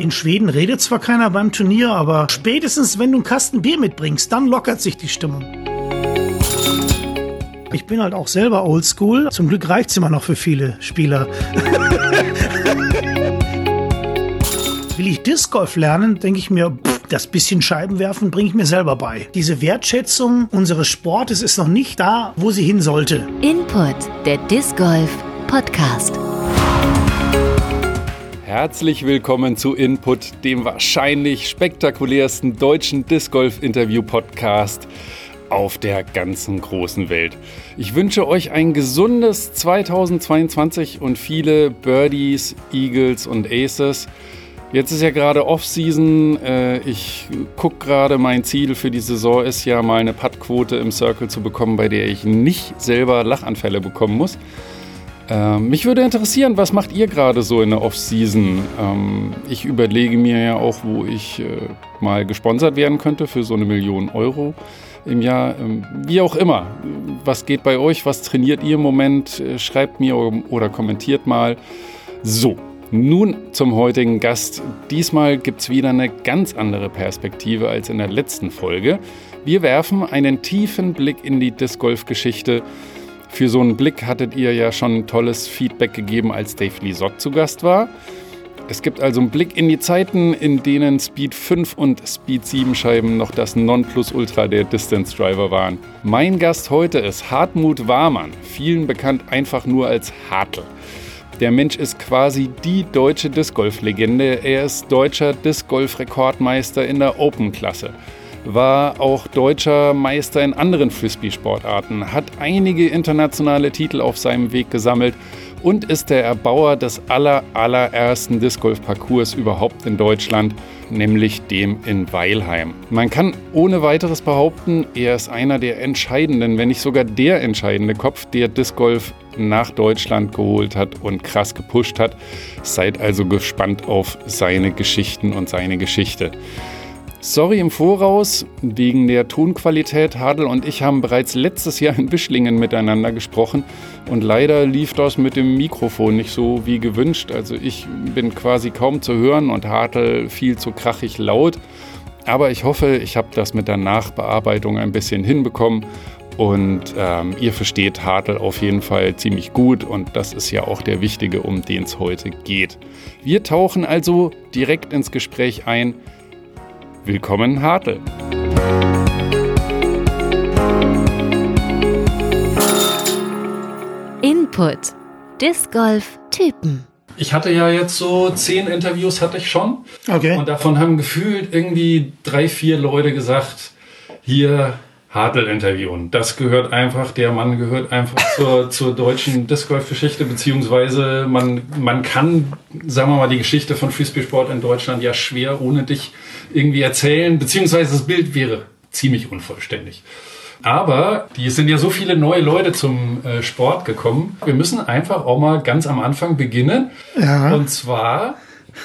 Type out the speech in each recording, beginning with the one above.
In Schweden redet zwar keiner beim Turnier, aber spätestens wenn du einen Kasten Bier mitbringst, dann lockert sich die Stimmung. Ich bin halt auch selber oldschool. Zum Glück reicht's immer noch für viele Spieler. Will ich Disc Golf lernen, denke ich mir, pff, das bisschen Scheibenwerfen bringe ich mir selber bei. Diese Wertschätzung unseres Sportes ist noch nicht da, wo sie hin sollte. Input, der Disc Golf Podcast. Herzlich willkommen zu Input, dem wahrscheinlich spektakulärsten deutschen Disc Golf Interview Podcast auf der ganzen großen Welt. Ich wünsche euch ein gesundes 2022 und viele Birdies, Eagles und Aces. Jetzt ist ja gerade Off-Season. Äh, ich gucke gerade, mein Ziel für die Saison ist ja mal eine Puttquote im Circle zu bekommen, bei der ich nicht selber Lachanfälle bekommen muss. Ähm, mich würde interessieren, was macht ihr gerade so in der Off-Season? Ähm, ich überlege mir ja auch, wo ich äh, mal gesponsert werden könnte für so eine Million Euro im Jahr. Ähm, wie auch immer. Was geht bei euch? Was trainiert ihr im Moment? Äh, schreibt mir oder kommentiert mal. So, nun zum heutigen Gast. Diesmal gibt es wieder eine ganz andere Perspektive als in der letzten Folge. Wir werfen einen tiefen Blick in die Disc Golf Geschichte. Für so einen Blick hattet ihr ja schon tolles Feedback gegeben, als Dave Lisott zu Gast war. Es gibt also einen Blick in die Zeiten, in denen Speed 5 und Speed 7 Scheiben noch das Nonplusultra der Distance Driver waren. Mein Gast heute ist Hartmut Warmann, vielen bekannt einfach nur als Hartl. Der Mensch ist quasi die deutsche Disc Golf Legende. Er ist deutscher Disc Golf Rekordmeister in der Open-Klasse. War auch deutscher Meister in anderen Frisbee-Sportarten, hat einige internationale Titel auf seinem Weg gesammelt und ist der Erbauer des aller, allerersten Disc Golf Parcours überhaupt in Deutschland, nämlich dem in Weilheim. Man kann ohne weiteres behaupten, er ist einer der entscheidenden, wenn nicht sogar der entscheidende Kopf, der Disc Golf nach Deutschland geholt hat und krass gepusht hat. Seid also gespannt auf seine Geschichten und seine Geschichte. Sorry im Voraus, wegen der Tonqualität. Hadel und ich haben bereits letztes Jahr in Wischlingen miteinander gesprochen und leider lief das mit dem Mikrofon nicht so wie gewünscht. Also ich bin quasi kaum zu hören und Hadel viel zu krachig laut. Aber ich hoffe, ich habe das mit der Nachbearbeitung ein bisschen hinbekommen und ähm, ihr versteht Hartl auf jeden Fall ziemlich gut und das ist ja auch der wichtige, um den es heute geht. Wir tauchen also direkt ins Gespräch ein. Willkommen, Hartl. Input. Disc Golf Typen. Ich hatte ja jetzt so zehn Interviews hatte ich schon. Okay. Und davon haben gefühlt irgendwie drei, vier Leute gesagt, hier Hartl interviewen. Das gehört einfach, der Mann gehört einfach zur, zur deutschen Disc Golf Geschichte, beziehungsweise man, man kann, sagen wir mal, die Geschichte von Frisbee Sport in Deutschland ja schwer ohne dich irgendwie erzählen, beziehungsweise das Bild wäre ziemlich unvollständig. Aber die sind ja so viele neue Leute zum äh, Sport gekommen. Wir müssen einfach auch mal ganz am Anfang beginnen. Ja. Und zwar,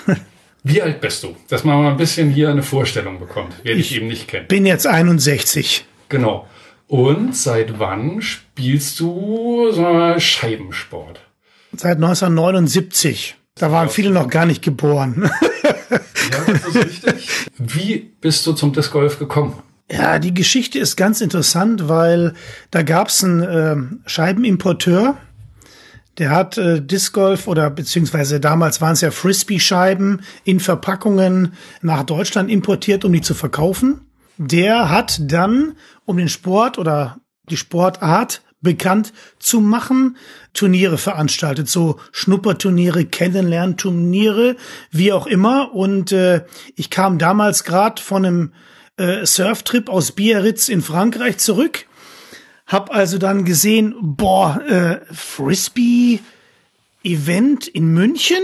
wie alt bist du? Dass man mal ein bisschen hier eine Vorstellung bekommt, wer dich eben nicht kennt. Bin jetzt 61. Genau. Und seit wann spielst du mal, Scheibensport? Seit 1979. Da waren viele noch gar nicht geboren. Ja, das ist richtig. Wie bist du zum Disc Golf gekommen? Ja, die Geschichte ist ganz interessant, weil da gab's einen äh, Scheibenimporteur, der hat äh, Disc Golf oder beziehungsweise damals waren es ja Frisbee-Scheiben in Verpackungen nach Deutschland importiert, um die zu verkaufen. Der hat dann, um den Sport oder die Sportart bekannt zu machen, Turniere veranstaltet, so Schnupperturniere, Kennenlernturniere, wie auch immer. Und äh, ich kam damals gerade von einem äh, Surftrip aus Biarritz in Frankreich zurück, hab also dann gesehen, boah, äh, Frisbee Event in München.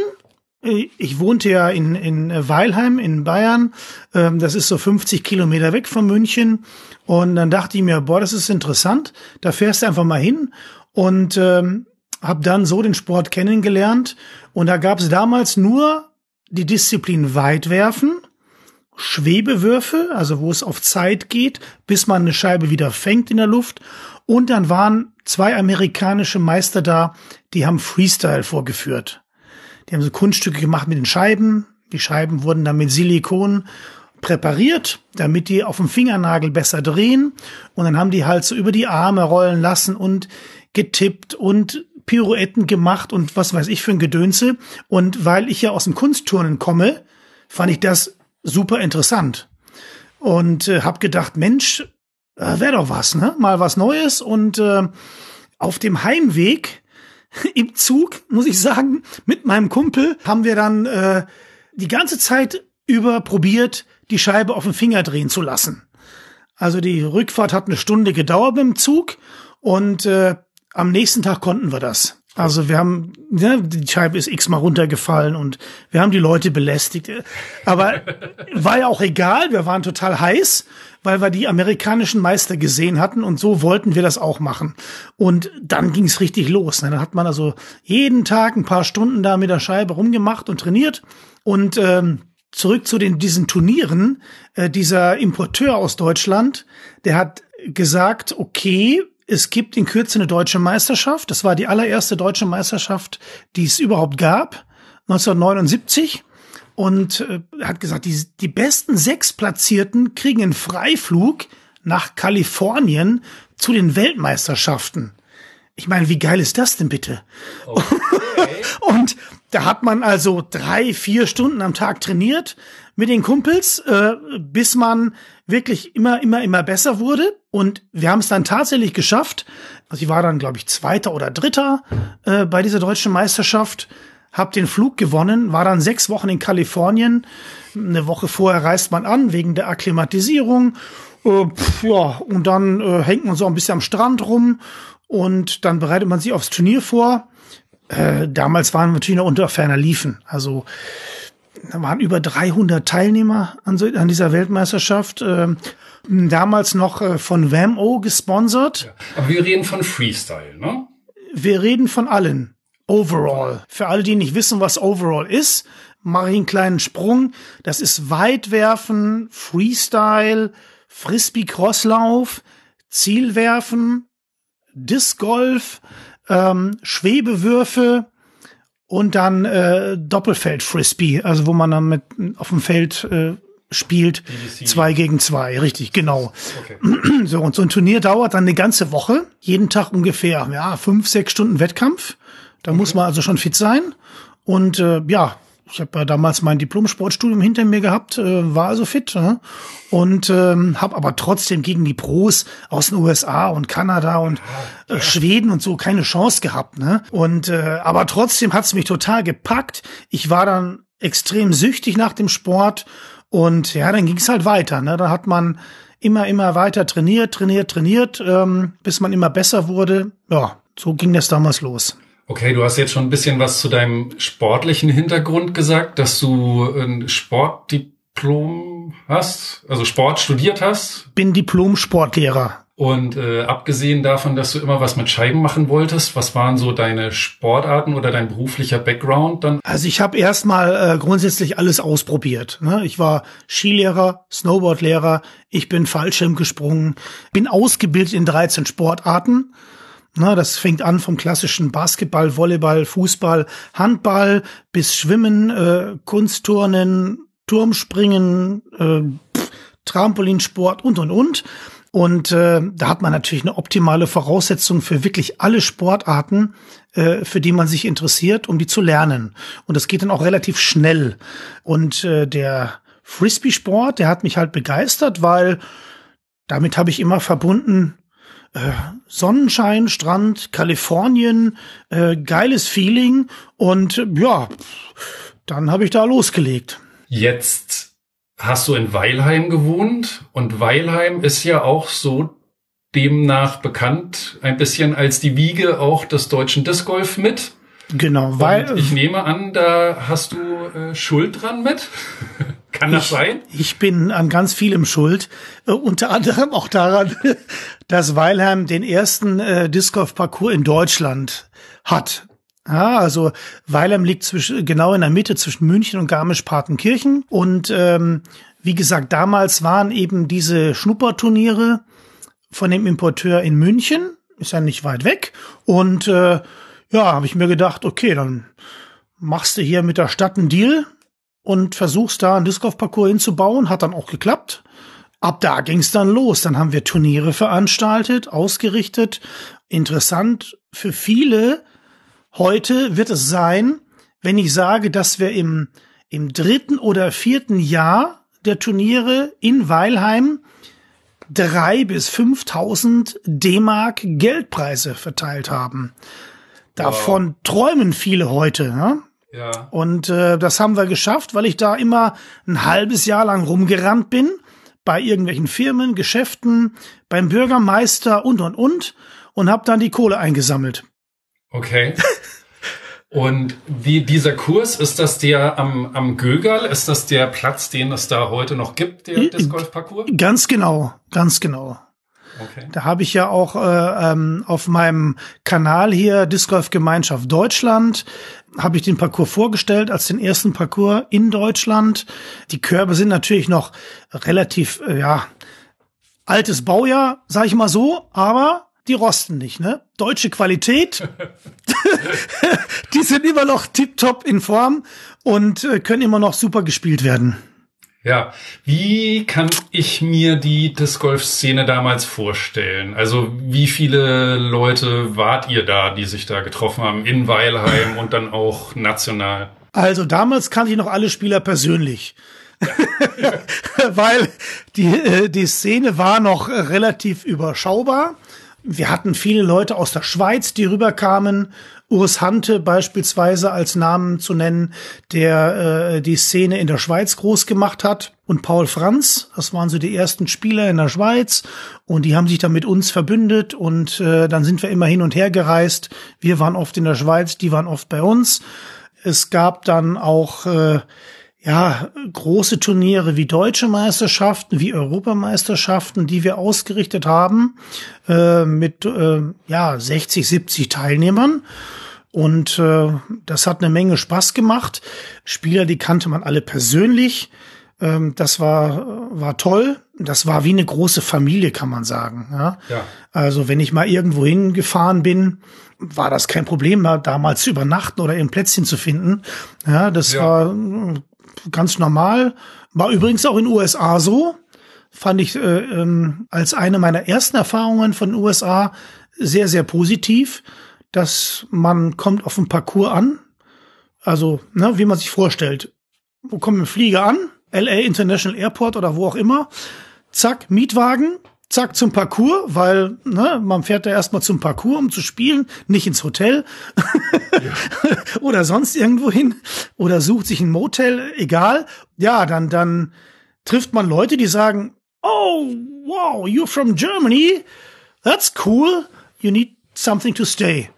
Äh, Ich wohnte ja in, in Weilheim in Bayern. Ähm, das ist so 50 Kilometer weg von München. Und dann dachte ich mir, boah, das ist interessant. Da fährst du einfach mal hin. Und ähm, habe dann so den Sport kennengelernt. Und da gab es damals nur die Disziplin Weitwerfen, Schwebewürfe, also wo es auf Zeit geht, bis man eine Scheibe wieder fängt in der Luft. Und dann waren zwei amerikanische Meister da, die haben Freestyle vorgeführt. Die haben so Kunststücke gemacht mit den Scheiben, Die Scheiben wurden dann mit Silikon präpariert, damit die auf dem Fingernagel besser drehen. Und dann haben die halt so über die Arme rollen lassen und getippt und Pirouetten gemacht und was weiß ich für ein Gedönse. Und weil ich ja aus dem Kunstturnen komme, fand ich das super interessant. Und äh, habe gedacht, Mensch, äh, wäre doch was, ne? Mal was Neues. Und äh, auf dem Heimweg im Zug, muss ich sagen, mit meinem Kumpel haben wir dann äh, die ganze Zeit über probiert, die Scheibe auf den Finger drehen zu lassen. Also die Rückfahrt hat eine Stunde gedauert mit dem Zug und äh, am nächsten Tag konnten wir das. Also wir haben, ja, die Scheibe ist x-mal runtergefallen und wir haben die Leute belästigt. Aber war ja auch egal, wir waren total heiß, weil wir die amerikanischen Meister gesehen hatten und so wollten wir das auch machen. Und dann ging es richtig los. Ne? Dann hat man also jeden Tag ein paar Stunden da mit der Scheibe rumgemacht und trainiert. Und ähm, zurück zu den diesen Turnieren, äh, dieser Importeur aus Deutschland, der hat gesagt, okay, es gibt in Kürze eine deutsche Meisterschaft. Das war die allererste deutsche Meisterschaft, die es überhaupt gab, 1979. Und äh, hat gesagt, die, die besten sechs Platzierten kriegen einen Freiflug nach Kalifornien zu den Weltmeisterschaften. Ich meine, wie geil ist das denn bitte? Okay. und da hat man also drei, vier Stunden am Tag trainiert mit den Kumpels, äh, bis man wirklich immer, immer, immer besser wurde. Und wir haben es dann tatsächlich geschafft. Also ich war dann, glaube ich, Zweiter oder Dritter äh, bei dieser deutschen Meisterschaft. Hab den Flug gewonnen, war dann sechs Wochen in Kalifornien. Eine Woche vorher reist man an wegen der Akklimatisierung. Äh, pf, ja, und dann äh, hängt man so ein bisschen am Strand rum und dann bereitet man sich aufs Turnier vor. Äh, damals waren wir natürlich noch unter ferner Liefen. Also da waren über 300 Teilnehmer an, so, an dieser Weltmeisterschaft. Äh, damals noch äh, von WAMO gesponsert. Ja. Aber wir reden von Freestyle, ne? Wir reden von allen. Overall. Für alle, die nicht wissen, was Overall ist, mache ich einen kleinen Sprung. Das ist Weitwerfen, Freestyle, Frisbee-Crosslauf, Zielwerfen, Disc Golf, ähm, Schwebewürfe und dann äh, Doppelfeld Frisbee, also wo man dann mit auf dem Feld äh, spielt, BBC. zwei gegen zwei, richtig, genau. Okay. So und so ein Turnier dauert dann eine ganze Woche, jeden Tag ungefähr ja fünf sechs Stunden Wettkampf. Da okay. muss man also schon fit sein und äh, ja ich habe ja damals mein Diplom-Sportstudium hinter mir gehabt, äh, war also fit ne? und ähm, habe aber trotzdem gegen die Pros aus den USA und Kanada und äh, Schweden und so keine Chance gehabt. Ne? Und äh, aber trotzdem hat's mich total gepackt. Ich war dann extrem süchtig nach dem Sport und ja, dann ging's halt weiter. Ne? Da hat man immer, immer weiter trainiert, trainiert, trainiert, ähm, bis man immer besser wurde. Ja, so ging das damals los. Okay, du hast jetzt schon ein bisschen was zu deinem sportlichen Hintergrund gesagt, dass du ein Sportdiplom hast, also Sport studiert hast. Bin Diplom-Sportlehrer. Und äh, abgesehen davon, dass du immer was mit Scheiben machen wolltest, was waren so deine Sportarten oder dein beruflicher Background dann? Also ich habe erstmal äh, grundsätzlich alles ausprobiert. Ne? Ich war Skilehrer, Snowboardlehrer, ich bin Fallschirm gesprungen, bin ausgebildet in 13 Sportarten na, das fängt an vom klassischen Basketball, Volleyball, Fußball, Handball bis Schwimmen, äh, Kunstturnen, Turmspringen, äh, Trampolinsport und und und. Und äh, da hat man natürlich eine optimale Voraussetzung für wirklich alle Sportarten, äh, für die man sich interessiert, um die zu lernen. Und das geht dann auch relativ schnell. Und äh, der Frisbee-Sport, der hat mich halt begeistert, weil damit habe ich immer verbunden, äh, Sonnenschein, Strand, Kalifornien, äh, geiles Feeling und ja, dann habe ich da losgelegt. Jetzt hast du in Weilheim gewohnt und Weilheim ist ja auch so demnach bekannt ein bisschen als die Wiege auch des deutschen Disc Golf mit. Genau, weil ich nehme an, da hast du äh, Schuld dran mit. Kann das ich, sein? Ich bin an ganz vielem schuld. Äh, unter anderem auch daran, dass Weilheim den ersten äh, Disc Golf Parcours in Deutschland hat. Ja, also Weilheim liegt zwischen, genau in der Mitte zwischen München und Garmisch-Partenkirchen. Und ähm, wie gesagt, damals waren eben diese Schnupperturniere von dem Importeur in München. Ist ja nicht weit weg. Und äh, ja, habe ich mir gedacht, okay, dann machst du hier mit der Stadt einen Deal und versuchst da einen Disc Golf Parcours hinzubauen, hat dann auch geklappt. Ab da ging's dann los. Dann haben wir Turniere veranstaltet, ausgerichtet. Interessant für viele heute wird es sein, wenn ich sage, dass wir im, im dritten oder vierten Jahr der Turniere in Weilheim drei bis 5.000 D-Mark Geldpreise verteilt haben. Davon wow. träumen viele heute. Ne? Ja. Und äh, das haben wir geschafft, weil ich da immer ein halbes Jahr lang rumgerannt bin, bei irgendwelchen Firmen, Geschäften, beim Bürgermeister und und und und habe dann die Kohle eingesammelt. Okay. Und wie dieser Kurs, ist das der am, am Gögal? Ist das der Platz, den es da heute noch gibt, der Disc Golf Parcours? Ganz genau, ganz genau. Okay. Da habe ich ja auch äh, ähm, auf meinem Kanal hier Disc Golf Gemeinschaft Deutschland habe ich den Parcours vorgestellt als den ersten Parcours in Deutschland. Die Körbe sind natürlich noch relativ äh, ja altes Baujahr, sage ich mal so, aber die rosten nicht, ne? Deutsche Qualität. die sind immer noch tiptop in Form und äh, können immer noch super gespielt werden. Ja, wie kann ich mir die Disc Golf Szene damals vorstellen? Also, wie viele Leute wart ihr da, die sich da getroffen haben in Weilheim und dann auch national? Also, damals kannte ich noch alle Spieler persönlich. Weil die, äh, die Szene war noch relativ überschaubar. Wir hatten viele Leute aus der Schweiz, die rüberkamen. Urs Hante beispielsweise als Namen zu nennen, der äh, die Szene in der Schweiz groß gemacht hat. Und Paul Franz, das waren so die ersten Spieler in der Schweiz. Und die haben sich dann mit uns verbündet. Und äh, dann sind wir immer hin und her gereist. Wir waren oft in der Schweiz, die waren oft bei uns. Es gab dann auch äh, ja, große Turniere wie deutsche Meisterschaften, wie Europameisterschaften, die wir ausgerichtet haben, äh, mit äh, ja, 60, 70 Teilnehmern. Und äh, das hat eine Menge Spaß gemacht. Spieler, die kannte man alle persönlich. Ähm, das war, war toll. Das war wie eine große Familie, kann man sagen. Ja? ja. Also wenn ich mal irgendwo hingefahren bin, war das kein Problem, da mal zu übernachten oder ein Plätzchen zu finden. Ja, das ja. war ganz normal. War übrigens auch in USA so. Fand ich äh, ähm, als eine meiner ersten Erfahrungen von USA sehr, sehr positiv, dass man kommt auf den Parcours an. Also, ne, wie man sich vorstellt. Wo kommt ein Flieger an? LA International Airport oder wo auch immer. Zack, Mietwagen, zack zum Parcours, weil ne, man fährt da erstmal zum Parcours, um zu spielen, nicht ins Hotel ja. oder sonst irgendwo hin oder sucht sich ein Motel, egal. Ja, dann dann trifft man Leute, die sagen, "Oh, wow, you're from Germany. That's cool. You need something to stay."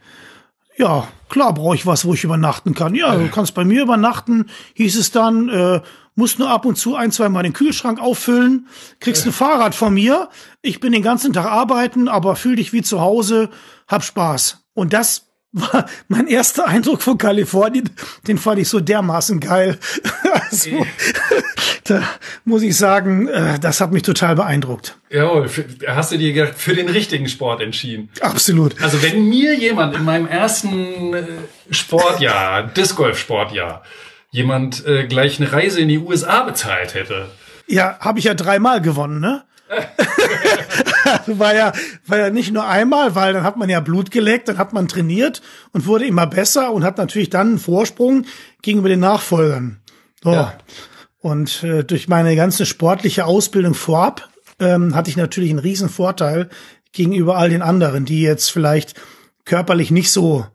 Ja, klar brauche ich was, wo ich übernachten kann. Ja, du kannst bei mir übernachten, hieß es dann. Äh, musst nur ab und zu ein, zwei Mal den Kühlschrank auffüllen, kriegst ein Fahrrad von mir. Ich bin den ganzen Tag arbeiten, aber fühl dich wie zu Hause, hab Spaß. Und das war mein erster Eindruck von Kalifornien. Den fand ich so dermaßen geil. Also, da muss ich sagen, äh, das hat mich total beeindruckt. Jawohl, hast du dir für den richtigen Sport entschieden. Absolut. Also wenn mir jemand in meinem ersten äh, Sportjahr, Disc Golf Sportjahr, jemand äh, gleich eine Reise in die USA bezahlt hätte. Ja, habe ich ja dreimal gewonnen, ne? war ja, war ja nicht nur einmal, weil dann hat man ja Blut geleckt, dann hat man trainiert und wurde immer besser und hat natürlich dann einen Vorsprung gegenüber den Nachfolgern. So. Ja. Und äh, durch meine ganze sportliche Ausbildung vorab ähm, hatte ich natürlich einen riesen Vorteil gegenüber all den anderen, die jetzt vielleicht körperlich nicht so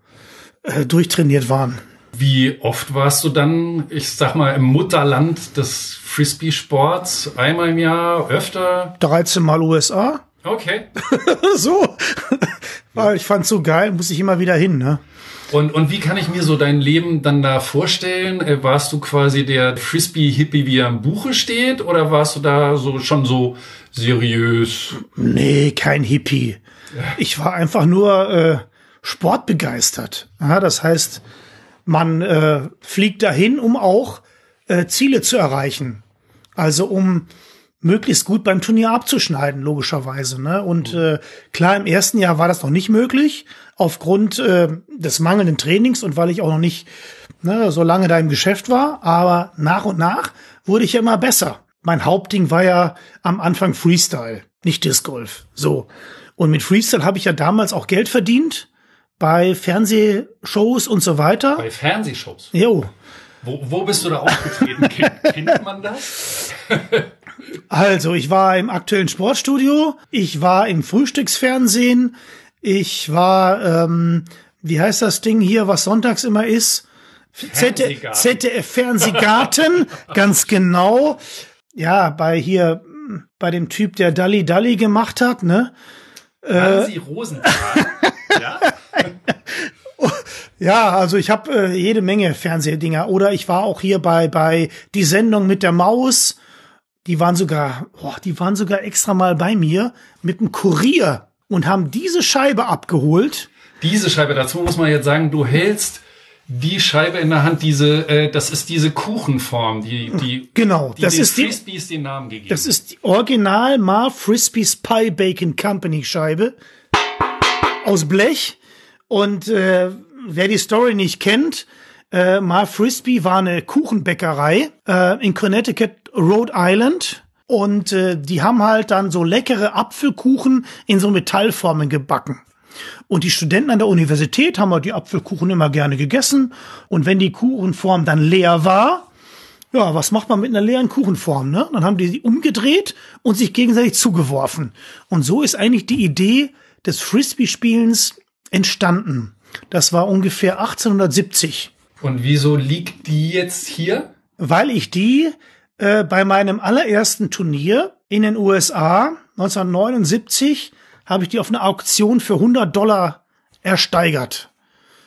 äh, durchtrainiert waren. Wie oft warst du dann, ich sag mal, im Mutterland des Frisbee-Sports? Einmal im Jahr, öfter? 13 Mal USA. Okay. so. Weil ich fand's so geil, muss ich immer wieder hin, ne? Und, und wie kann ich mir so dein Leben dann da vorstellen? Äh, warst du quasi der Frisbee-Hippie, wie er im Buche steht? Oder warst du da so schon so seriös? Nee, kein Hippie. Ich war einfach nur äh, sportbegeistert. Ja, das heißt, man äh, fliegt dahin, um auch äh, Ziele zu erreichen. Also um möglichst gut beim Turnier abzuschneiden, logischerweise. Ne? Und äh, klar, im ersten Jahr war das noch nicht möglich, aufgrund äh, des mangelnden Trainings und weil ich auch noch nicht ne, so lange da im Geschäft war. Aber nach und nach wurde ich ja immer besser. Mein Hauptding war ja am Anfang Freestyle, nicht Disc Golf. So. Und mit Freestyle habe ich ja damals auch Geld verdient bei Fernsehshows und so weiter. Bei Fernsehshows? Jo. Wo, wo bist du da aufgetreten? Kennt man das? also, ich war im aktuellen Sportstudio, ich war im Frühstücksfernsehen, ich war, ähm, wie heißt das Ding hier, was sonntags immer ist? ZDF Fernsehgarten, ganz genau. Ja, bei hier, bei dem Typ, der Dalli Dalli gemacht hat, ne? Hansi äh, Rosenthal. ja? Ja, also ich habe äh, jede Menge Fernsehdinger. Oder ich war auch hier bei bei die Sendung mit der Maus. Die waren sogar, boah, die waren sogar extra mal bei mir mit dem Kurier und haben diese Scheibe abgeholt. Diese Scheibe, dazu muss man jetzt sagen, du hältst die Scheibe in der Hand, diese, äh, das ist diese Kuchenform, die, die, genau, die das den ist Frisbees den Namen gegeben. Das ist die Original Mar Frisbees Pie Bacon Company Scheibe aus Blech und äh, wer die Story nicht kennt, äh, Mar Frisbee war eine Kuchenbäckerei äh, in Connecticut, Rhode Island. Und äh, die haben halt dann so leckere Apfelkuchen in so Metallformen gebacken. Und die Studenten an der Universität haben halt die Apfelkuchen immer gerne gegessen. Und wenn die Kuchenform dann leer war, ja, was macht man mit einer leeren Kuchenform? Ne? Dann haben die sie umgedreht und sich gegenseitig zugeworfen. Und so ist eigentlich die Idee des Frisbee-Spielens entstanden. Das war ungefähr 1870. Und wieso liegt die jetzt hier? Weil ich die äh, bei meinem allerersten Turnier in den USA 1979 habe ich die auf einer Auktion für 100 Dollar ersteigert.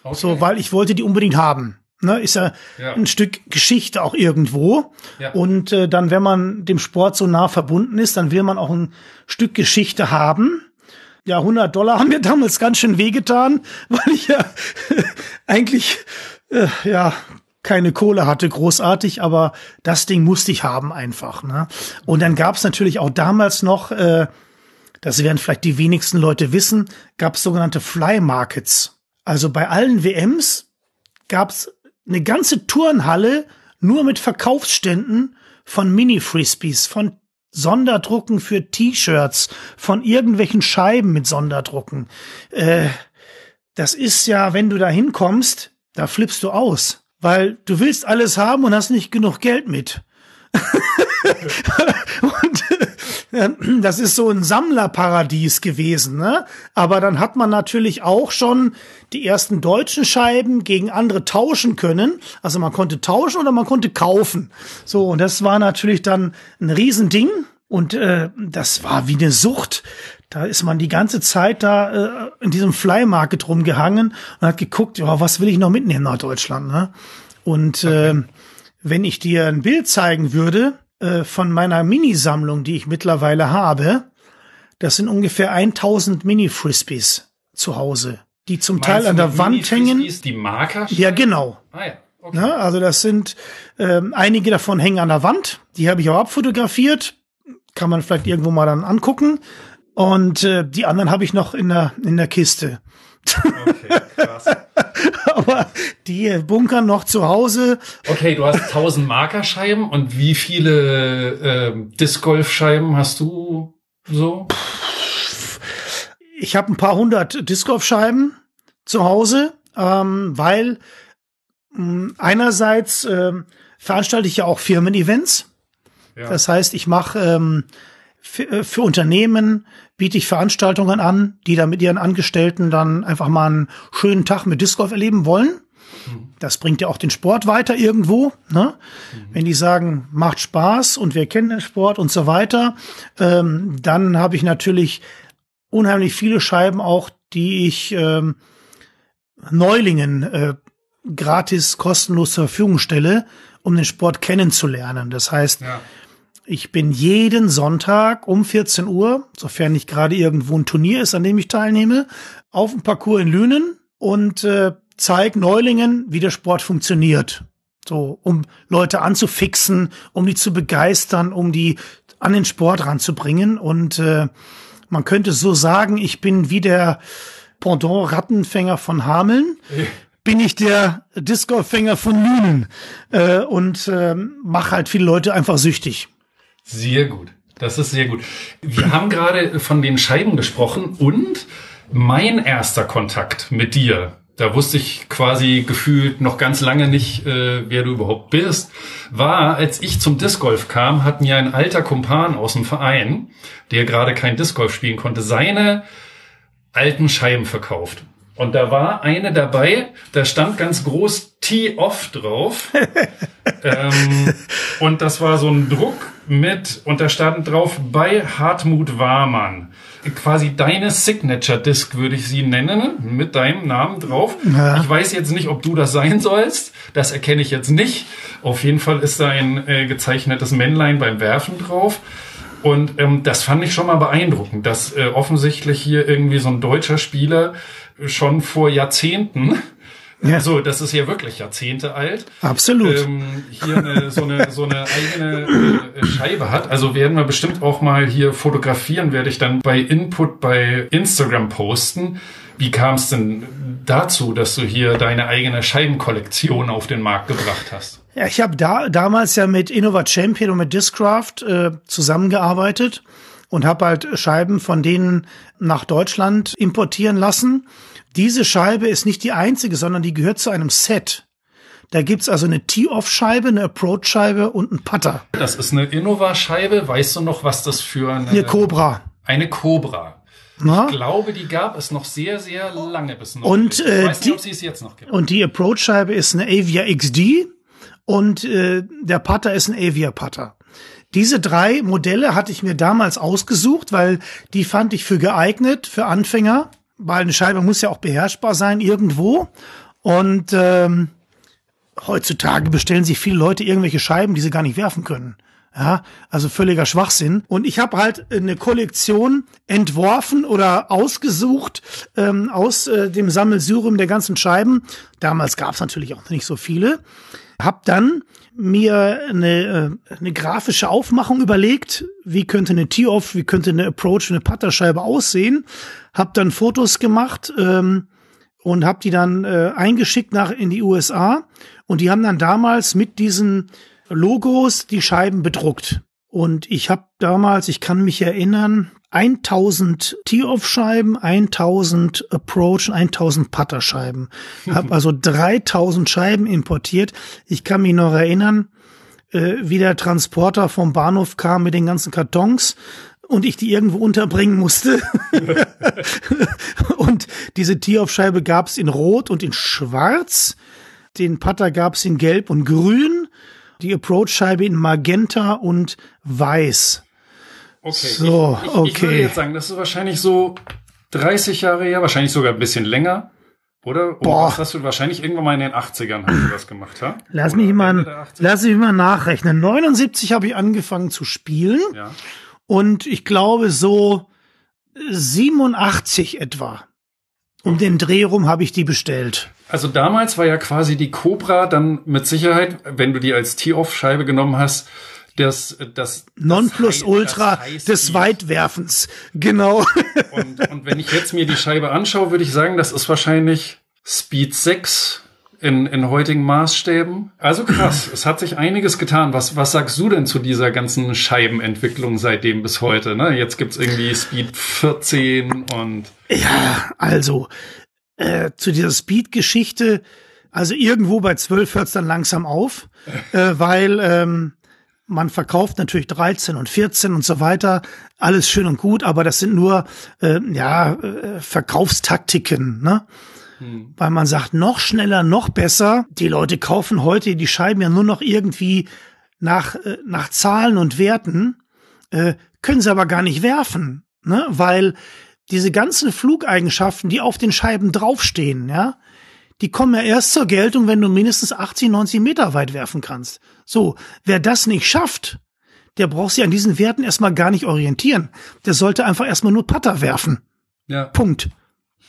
Okay. So, weil ich wollte die unbedingt haben. Ne, ist ja, ja, ein Stück Geschichte auch irgendwo. Ja. Und äh, dann, wenn man dem Sport so nah verbunden ist, dann will man auch ein Stück Geschichte haben ja, 100 Dollar haben mir damals ganz schön wehgetan, weil ich ja eigentlich, äh, ja, keine Kohle hatte, großartig, aber das Ding musste ich haben einfach. Ne? Und dann gab's natürlich auch damals noch, äh, das werden vielleicht die wenigsten Leute wissen, gab's sogenannte Fly Markets. Also bei allen WMs gab's eine ganze Turnhalle nur mit Verkaufsständen von Mini-Frisbees, von Sonderdrucken für T-Shirts, von irgendwelchen Scheiben mit Sonderdrucken. Äh, das ist ja, wenn du da hinkommst, da flippst du aus, weil du willst alles haben und hast nicht genug Geld mit. Und äh, das ist so ein Sammlerparadies gewesen, ne? Aber dann hat man natürlich auch schon die ersten deutschen Scheiben gegen andere tauschen können. Also man konnte tauschen oder man konnte kaufen. So, und das war natürlich dann ein Riesending. Und äh, das war wie eine Sucht. Da ist man die ganze Zeit da äh, in diesem Fly Market rumgehangen und hat geguckt, ja, was will ich noch mitnehmen nach Deutschland, ne? Und äh, wenn ich dir ein Bild zeigen würde äh, von meiner Minisammlung, die ich mittlerweile habe, das sind ungefähr 1000 Mini-Frisbees zu Hause, die zum Meinst Teil an der Wand hängen. Die Marker? Ja, genau. Ah, ja. Okay. Ja, also das sind ähm, einige davon hängen an der Wand. Die habe ich auch abfotografiert. Kann man vielleicht irgendwo mal dann angucken. Und äh, die anderen habe ich noch in der in der Kiste. Okay, krass. Aber die bunkern noch zu Hause. Okay, du hast 1000 Markerscheiben und wie viele äh, Disc Golf Scheiben hast du so? Ich habe ein paar hundert Disc Golf Scheiben zu Hause, ähm, weil mh, hm, einerseits äh, veranstalte ich ja auch Firmen-Events. Ja. Das heißt, ich mache ähm, für, für Unternehmen biete ich Veranstaltungen an, die da mit ihren Angestellten dann einfach mal einen schönen Tag mit Disc Golf erleben wollen. Das bringt ja auch den Sport weiter irgendwo. Ne? Mhm. Wenn die sagen, macht Spaß und wir kennen den Sport und so weiter, ähm, dann habe ich natürlich unheimlich viele Scheiben auch, die ich ähm, Neulingen äh, gratis, kostenlos zur Verfügung stelle, um den Sport kennenzulernen. Das heißt, ja. Ich bin jeden Sonntag um 14 Uhr, sofern nicht gerade irgendwo ein Turnier ist, an dem ich teilnehme, auf dem Parcours in Lünen und äh, zeige Neulingen, wie der Sport funktioniert. So, um Leute anzufixen, um die zu begeistern, um die an den Sport ranzubringen. Und äh, man könnte so sagen, ich bin wie der Pendant Rattenfänger von Hameln. Bin ich der Discgolffänger von Lünen äh, und äh, mache halt viele Leute einfach süchtig. Sehr gut. Das ist sehr gut. Wir haben gerade von den Scheiben gesprochen und mein erster Kontakt mit dir, da wusste ich quasi gefühlt noch ganz lange nicht, äh, wer du überhaupt bist, war, als ich zum Disc Golf kam, hat mir ein alter Kumpan aus dem Verein, der gerade kein Disc Golf spielen konnte, seine alten Scheiben verkauft. Und da war eine dabei, da stand ganz groß Tee-Off drauf. ähm, und das war so ein Druck mit, und da stand drauf bei Hartmut Warmann. Quasi deine Signature-Disc würde ich sie nennen, mit deinem Namen drauf. Ja. Ich weiß jetzt nicht, ob du das sein sollst. Das erkenne ich jetzt nicht. Auf jeden Fall ist da ein äh, gezeichnetes Männlein beim Werfen drauf. Und ähm, das fand ich schon mal beeindruckend, dass äh, offensichtlich hier irgendwie so ein deutscher Spieler schon vor Jahrzehnten ja. Also das ist ja wirklich Jahrzehnte alt. Absolut. Ähm, hier eine, so, eine, so eine eigene äh, Scheibe hat. Also werden wir bestimmt auch mal hier fotografieren, werde ich dann bei Input bei Instagram posten. Wie kam es denn dazu, dass du hier deine eigene Scheibenkollektion auf den Markt gebracht hast? Ja, ich habe da damals ja mit Innova Champion und mit Discraft äh, zusammengearbeitet und habe halt Scheiben von denen nach Deutschland importieren lassen. Diese Scheibe ist nicht die einzige, sondern die gehört zu einem Set. Da gibt's also eine Tee-Off-Scheibe, eine Approach-Scheibe und einen Putter. Das ist eine Innova-Scheibe. Weißt du noch, was das für eine... Eine Cobra. Eine Cobra. Na? Ich glaube, die gab es noch sehr, sehr lange bis noch. Und, äh, ich weiß nicht, ob sie es jetzt noch gibt. Und die Approach-Scheibe ist eine Avia XD und äh, der Putter ist ein Avia Putter. Diese drei Modelle hatte ich mir damals ausgesucht, weil die fand ich für geeignet, für Anfänger, weil eine Scheibe muss ja auch beherrschbar sein irgendwo. Und ähm, heutzutage bestellen sich viele Leute irgendwelche Scheiben, die sie gar nicht werfen können. Ja, also völliger Schwachsinn. Und ich habe halt eine Kollektion entworfen oder ausgesucht ähm, aus äh, dem Sammelsurium der ganzen Scheiben. Damals gab es natürlich auch nicht so viele. Hab dann mir eine, äh, eine grafische Aufmachung überlegt, wie könnte eine Tee-Off, wie könnte eine Approach, eine Putterscheibe aussehen. Hab dann Fotos gemacht ähm, und hab die dann äh, eingeschickt nach in die USA und die haben dann damals mit diesen Logos die Scheiben bedruckt. Und ich habe damals, ich kann mich erinnern, 1000 Tee-Off-Scheiben, 1000 Approach, 1000 Putter-Scheiben. Hab also 3000 Scheiben importiert. Ich kann mich noch erinnern, äh, wie der Transporter vom Bahnhof kam mit den ganzen Kartons und ich die irgendwo unterbringen musste. und diese Tee-Off-Scheibe gab's in Rot und in Schwarz. Den Putter gab's in Gelb und Grün. Die Approach-Scheibe in Magenta und Weiß. Okay. So, ich, ich, okay. Ich würde jetzt sagen, das ist wahrscheinlich so 30 Jahre her, wahrscheinlich sogar ein bisschen länger. Oder? Boah. Das hast du wahrscheinlich irgendwann mal in den 80ern hast du das gemacht, ha? Lass mich mal, lass mich mal nachrechnen. 79 habe ich angefangen zu spielen. Ja. Und ich glaube so 87 etwa. Um den Dreh rum habe ich die bestellt. Also damals war ja quasi die Cobra dann mit Sicherheit, wenn du die als Tee-Off-Scheibe genommen hast, das, das Nonplusultra des Weitwerfens. Genau. Und, und wenn ich jetzt mir die Scheibe anschaue, würde ich sagen, das ist wahrscheinlich Speed 6 in, in heutigen Maßstäben. Also krass, es hat sich einiges getan. Was, was sagst du denn zu dieser ganzen Scheibenentwicklung seitdem bis heute? Ne? Jetzt gibt's irgendwie Speed 14 und. Ja, also äh, zu dieser Speed-Geschichte, also irgendwo bei 12 hört's dann langsam auf, äh, weil ähm, man verkauft natürlich 13 und 14 und so weiter, alles schön und gut, aber das sind nur äh, ja äh, Verkaufstaktiken, ne? Hm. Weil man sagt, noch schneller, noch besser. Die Leute kaufen heute die Scheiben ja nur noch irgendwie nach äh, nach Zahlen und Werten, äh, können sie aber gar nicht werfen, ne? Weil diese ganzen Flugeigenschaften, die auf den Scheiben draufstehen, ja, die kommen ja erst zur Geltung, wenn du mindestens 80, 90 Meter weit werfen kannst. So, wer das nicht schafft, der braucht sich an diesen Werten erstmal gar nicht orientieren. Der sollte einfach erstmal nur Putter werfen. Ja. Punkt.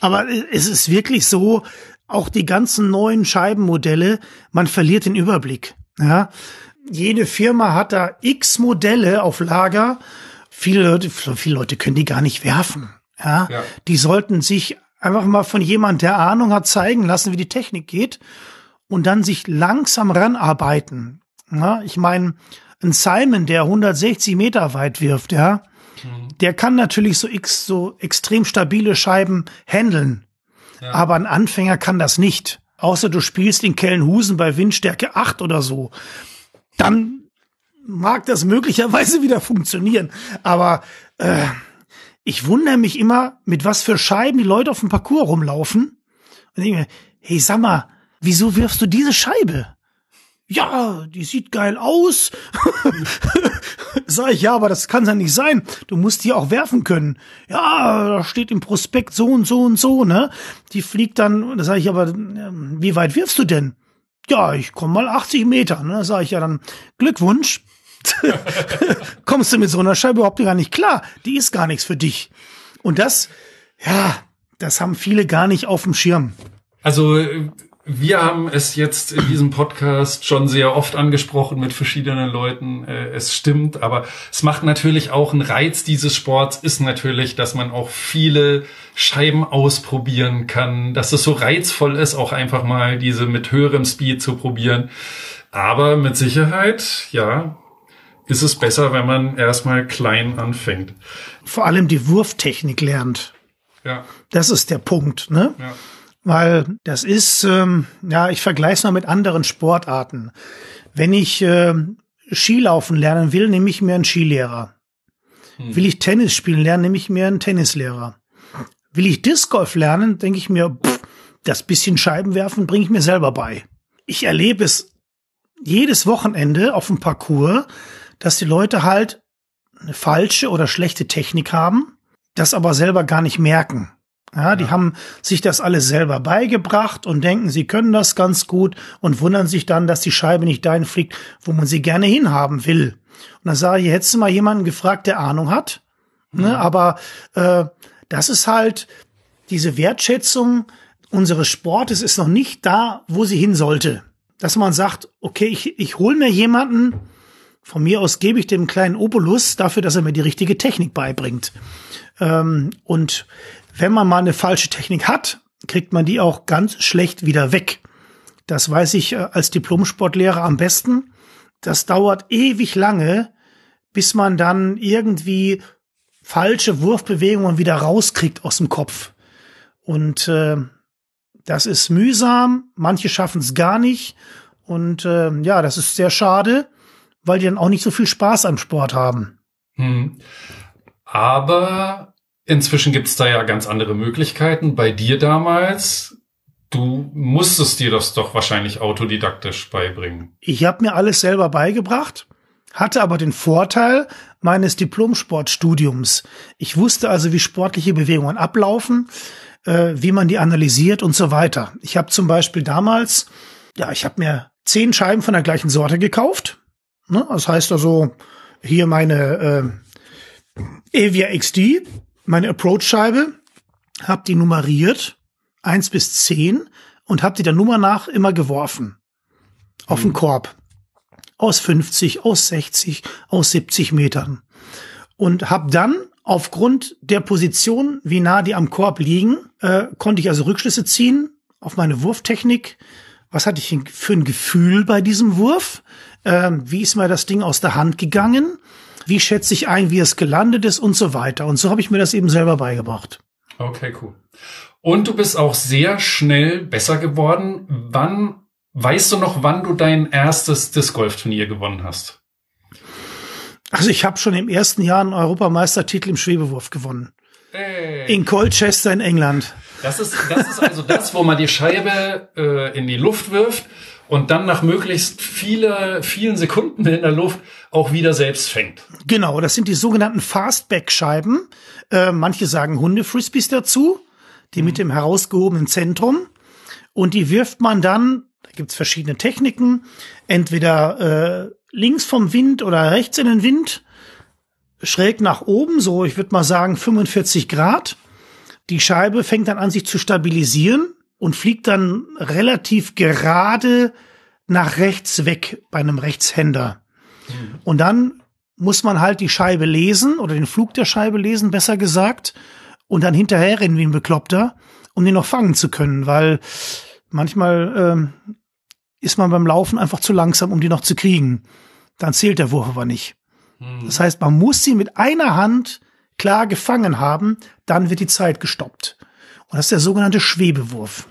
Aber es ist wirklich so, auch die ganzen neuen Scheibenmodelle, man verliert den Überblick. Ja, jede Firma hat da x Modelle auf Lager. Viele Leute, viele Leute können die gar nicht werfen. Ja? ja. Die sollten sich einfach mal von jemand, der Ahnung hat, zeigen lassen, wie die Technik geht und dann sich langsam ranarbeiten. Ja? Ich meine, ein Simon, der 160 Meter weit wirft, ja, mhm. der kann natürlich so x so extrem stabile Scheiben handeln. Ja. Aber ein Anfänger kann das nicht. Außer du spielst in Kellenhusen bei Windstärke 8 oder so. Dann mag das möglicherweise wieder funktionieren. Aber äh, ich wundere mich immer, mit was für Scheiben die Leute auf dem Parcours rumlaufen. Und denke mir, hey, sag mal, wieso wirfst du diese Scheibe? Ja, die sieht geil aus. Sag ich, ja, aber das kann ja nicht sein. Du musst die auch werfen können. Ja, da steht im Prospekt so und so und so, ne? Die fliegt dann, da sage ich, aber wie weit wirfst du denn? Ja, ich komme mal 80 Meter, ne? Da sage ich ja dann, Glückwunsch. Kommst du mit so einer Scheibe überhaupt gar nicht klar? Die ist gar nichts für dich. Und das, ja, das haben viele gar nicht auf dem Schirm. Also wir haben es jetzt in diesem Podcast schon sehr oft angesprochen mit verschiedenen Leuten. Äh, es stimmt, aber es macht natürlich auch einen Reiz dieses Sports, ist natürlich, dass man auch viele Scheiben ausprobieren kann, dass es so reizvoll ist, auch einfach mal diese mit höherem Speed zu probieren. Aber mit Sicherheit, ja, ist es besser, wenn man erstmal klein anfängt. Vor allem die Wurftechnik lernt. Ja. Das ist der Punkt, ne? Ja. Weil das ist, ähm, ja, ich vergleiche es mal mit anderen Sportarten. Wenn ich äh, Skilaufen lernen will, nehme ich mir einen Skilehrer. Hm. Will ich Tennis spielen lernen, nehme ich mir einen Tennislehrer. Will ich Disc Golf lernen, denke ich mir, pff, das bisschen Scheibenwerfen bringe ich mir selber bei. Ich erlebe es jedes Wochenende auf dem Parcours, dass die Leute halt eine falsche oder schlechte Technik haben, das aber selber gar nicht merken. Ja, die ja. haben sich das alles selber beigebracht und denken, sie können das ganz gut und wundern sich dann, dass die Scheibe nicht dahin fliegt, wo man sie gerne hinhaben will. Und dann sage ich, hättest du mal jemanden gefragt, der Ahnung hat? Ne, mhm. Aber äh, das ist halt diese Wertschätzung unseres Sportes ist noch nicht da, wo sie hin sollte. Dass man sagt, okay, ich, ich hole mir jemanden, von mir aus gebe ich dem kleinen Obolus dafür, dass er mir die richtige Technik beibringt. Ähm, und wenn man mal eine falsche Technik hat, kriegt man die auch ganz schlecht wieder weg. Das weiß ich äh, als Diplomsportlehrer am besten. Das dauert ewig lange, bis man dann irgendwie falsche Wurfbewegungen wieder rauskriegt aus dem Kopf. Und äh, das ist mühsam. Manche schaffen es gar nicht. Und äh, ja, das ist sehr schade, weil die dann auch nicht so viel Spaß am Sport haben. Hm. Aber Inzwischen gibt's da ja ganz andere Möglichkeiten. Bei dir damals, du musstest dir das doch wahrscheinlich autodidaktisch beibringen. Ich habe mir alles selber beigebracht, hatte aber den Vorteil meines Diplomsportstudiums. Ich wusste also, wie sportliche Bewegungen ablaufen, äh, wie man die analysiert und so weiter. Ich habe zum Beispiel damals, ja, ich habe mir zehn Scheiben von der gleichen Sorte gekauft. Ne? Das heißt also, hier meine äh, Avia XD, meine Approach-Scheibe, habe die nummeriert, eins bis zehn, und habe die der Nummer nach immer geworfen. Auf mhm. den Korb. Aus 50, aus 60, aus 70 Metern. Und habe dann aufgrund der Position, wie nah die am Korb liegen, äh, konnte ich also Rückschlüsse ziehen auf meine Wurftechnik. Was hatte ich für ein Gefühl bei diesem Wurf? Ähm, wie ist mir das Ding aus der Hand gegangen? wie schätze ich ein, wie es gelandet ist und so weiter. Und so habe ich mir das eben selber beigebracht. Okay, cool. Und du bist auch sehr schnell besser geworden. Wann, weißt du noch, wann du dein erstes Disc Golf Turnier gewonnen hast? Also ich habe schon im ersten Jahr einen Europameistertitel im Schwebewurf gewonnen. Hey. In Colchester in England. Das ist, das ist also das, wo man die Scheibe äh, in die Luft wirft und dann nach möglichst viele, vielen Sekunden in der Luft auch wieder selbst fängt. Genau, das sind die sogenannten Fastback-Scheiben. Äh, manche sagen Hunde-Frisbees dazu, die mhm. mit dem herausgehobenen Zentrum. Und die wirft man dann, da gibt's verschiedene Techniken, entweder äh, links vom Wind oder rechts in den Wind, schräg nach oben, so ich würde mal sagen 45 Grad. Die Scheibe fängt dann an, sich zu stabilisieren und fliegt dann relativ gerade nach rechts weg bei einem Rechtshänder. Und dann muss man halt die Scheibe lesen oder den Flug der Scheibe lesen, besser gesagt, und dann hinterher rennen wie ein Bekloppter, um den noch fangen zu können, weil manchmal ähm, ist man beim Laufen einfach zu langsam, um die noch zu kriegen. Dann zählt der Wurf aber nicht. Das heißt, man muss sie mit einer Hand klar gefangen haben, dann wird die Zeit gestoppt. Und das ist der sogenannte Schwebewurf.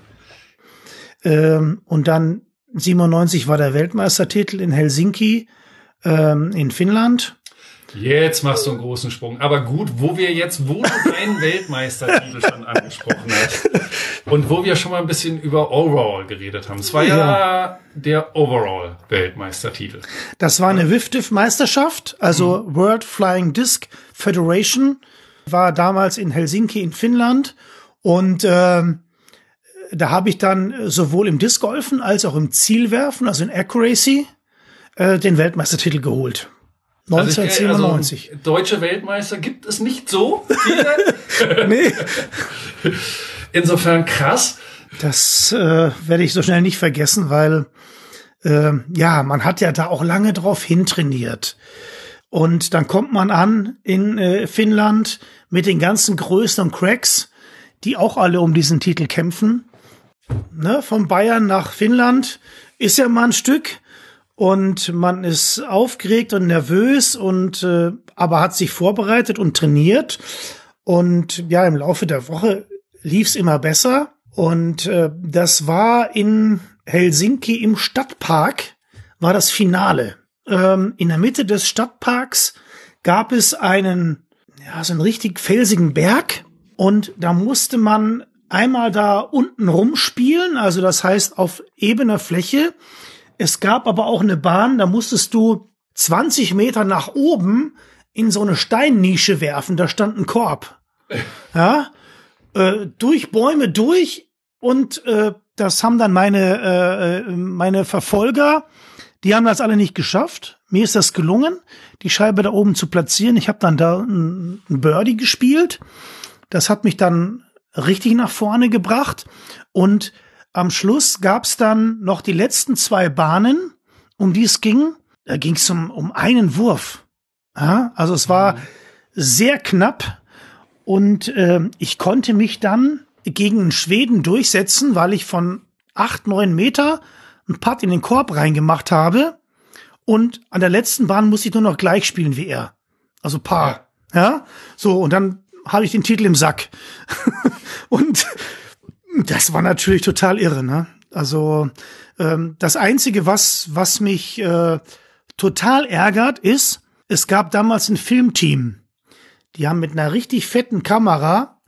Ähm, und dann 97 war der Weltmeistertitel in Helsinki ähm, in Finnland. Jetzt machst du einen großen Sprung. Aber gut, wo wir jetzt, wo du deinen Weltmeistertitel schon angesprochen hast und wo wir schon mal ein bisschen über Overall geredet haben. Es war ja, Ja. der Overall-Weltmeistertitel. Das war eine WIFDIF-Meisterschaft, also World Flying Disc Federation, war damals in Helsinki in Finnland und ähm, da habe ich dann sowohl im Discgolfen als auch im Zielwerfen, also in Accuracy, äh, den Weltmeistertitel geholt. Also ich- 1997. Also, deutsche Weltmeister gibt es nicht so nee. Insofern krass. Das äh, werde ich so schnell nicht vergessen, weil äh, ja, man hat ja da auch lange drauf hintrainiert. Und dann kommt man an in äh, Finnland mit den ganzen Größen und Cracks, die auch alle um diesen Titel kämpfen. Ne, von Bayern nach Finnland ist ja mal ein Stück und man ist aufgeregt und nervös und äh, aber hat sich vorbereitet und trainiert und ja im Laufe der Woche lief's immer besser und äh, das war in Helsinki im Stadtpark war das Finale. Ähm, in der Mitte des Stadtparks gab es einen ja so einen richtig felsigen Berg und da musste man einmal da unten rumspielen, also das heißt auf ebener Fläche. Es gab aber auch eine Bahn, da musstest du 20 Meter nach oben in so eine Steinnische werfen, da stand ein Korb. Ja, äh, durch Bäume durch und äh, das haben dann meine äh, äh, meine Verfolger, die haben das alle nicht geschafft. Mir ist das gelungen, die Scheibe da oben zu platzieren. Ich habe dann da ein, Birdie gespielt. Das hat mich dann richtig nach vorne gebracht und am Schluss gab's dann noch die letzten zwei Bahnen, um die es ging. Da ging es um, um einen Wurf. Ja, also es war sehr knapp und äh, ich konnte mich dann gegen Schweden durchsetzen, weil ich von acht, neun Meter einen Putt in den Korb reingemacht habe und an der letzten Bahn musste ich nur noch gleich spielen wie er. Also Paar. Ja, so und dann habe ich den Titel im Sack. und das war natürlich total irre, ne? Also ähm, das einzige, was was mich äh, total ärgert, ist, es gab damals ein Filmteam. Die haben mit einer richtig fetten Kamera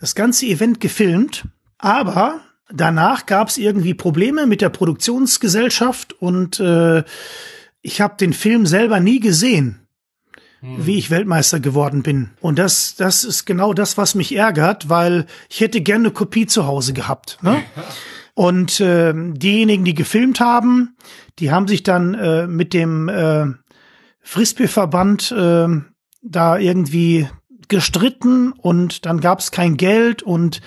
das ganze Event gefilmt, aber danach gab es irgendwie Probleme mit der Produktionsgesellschaft und äh, ich habe den Film selber nie gesehen, wie ich Weltmeister geworden bin. Und das, das ist genau das, was mich ärgert, weil ich hätte gerne eine Kopie zu Hause gehabt. Ne? Und äh, diejenigen, die gefilmt haben, die haben sich dann äh, mit dem äh, Frisbee-Verband äh, da irgendwie gestritten und dann gab es kein Geld und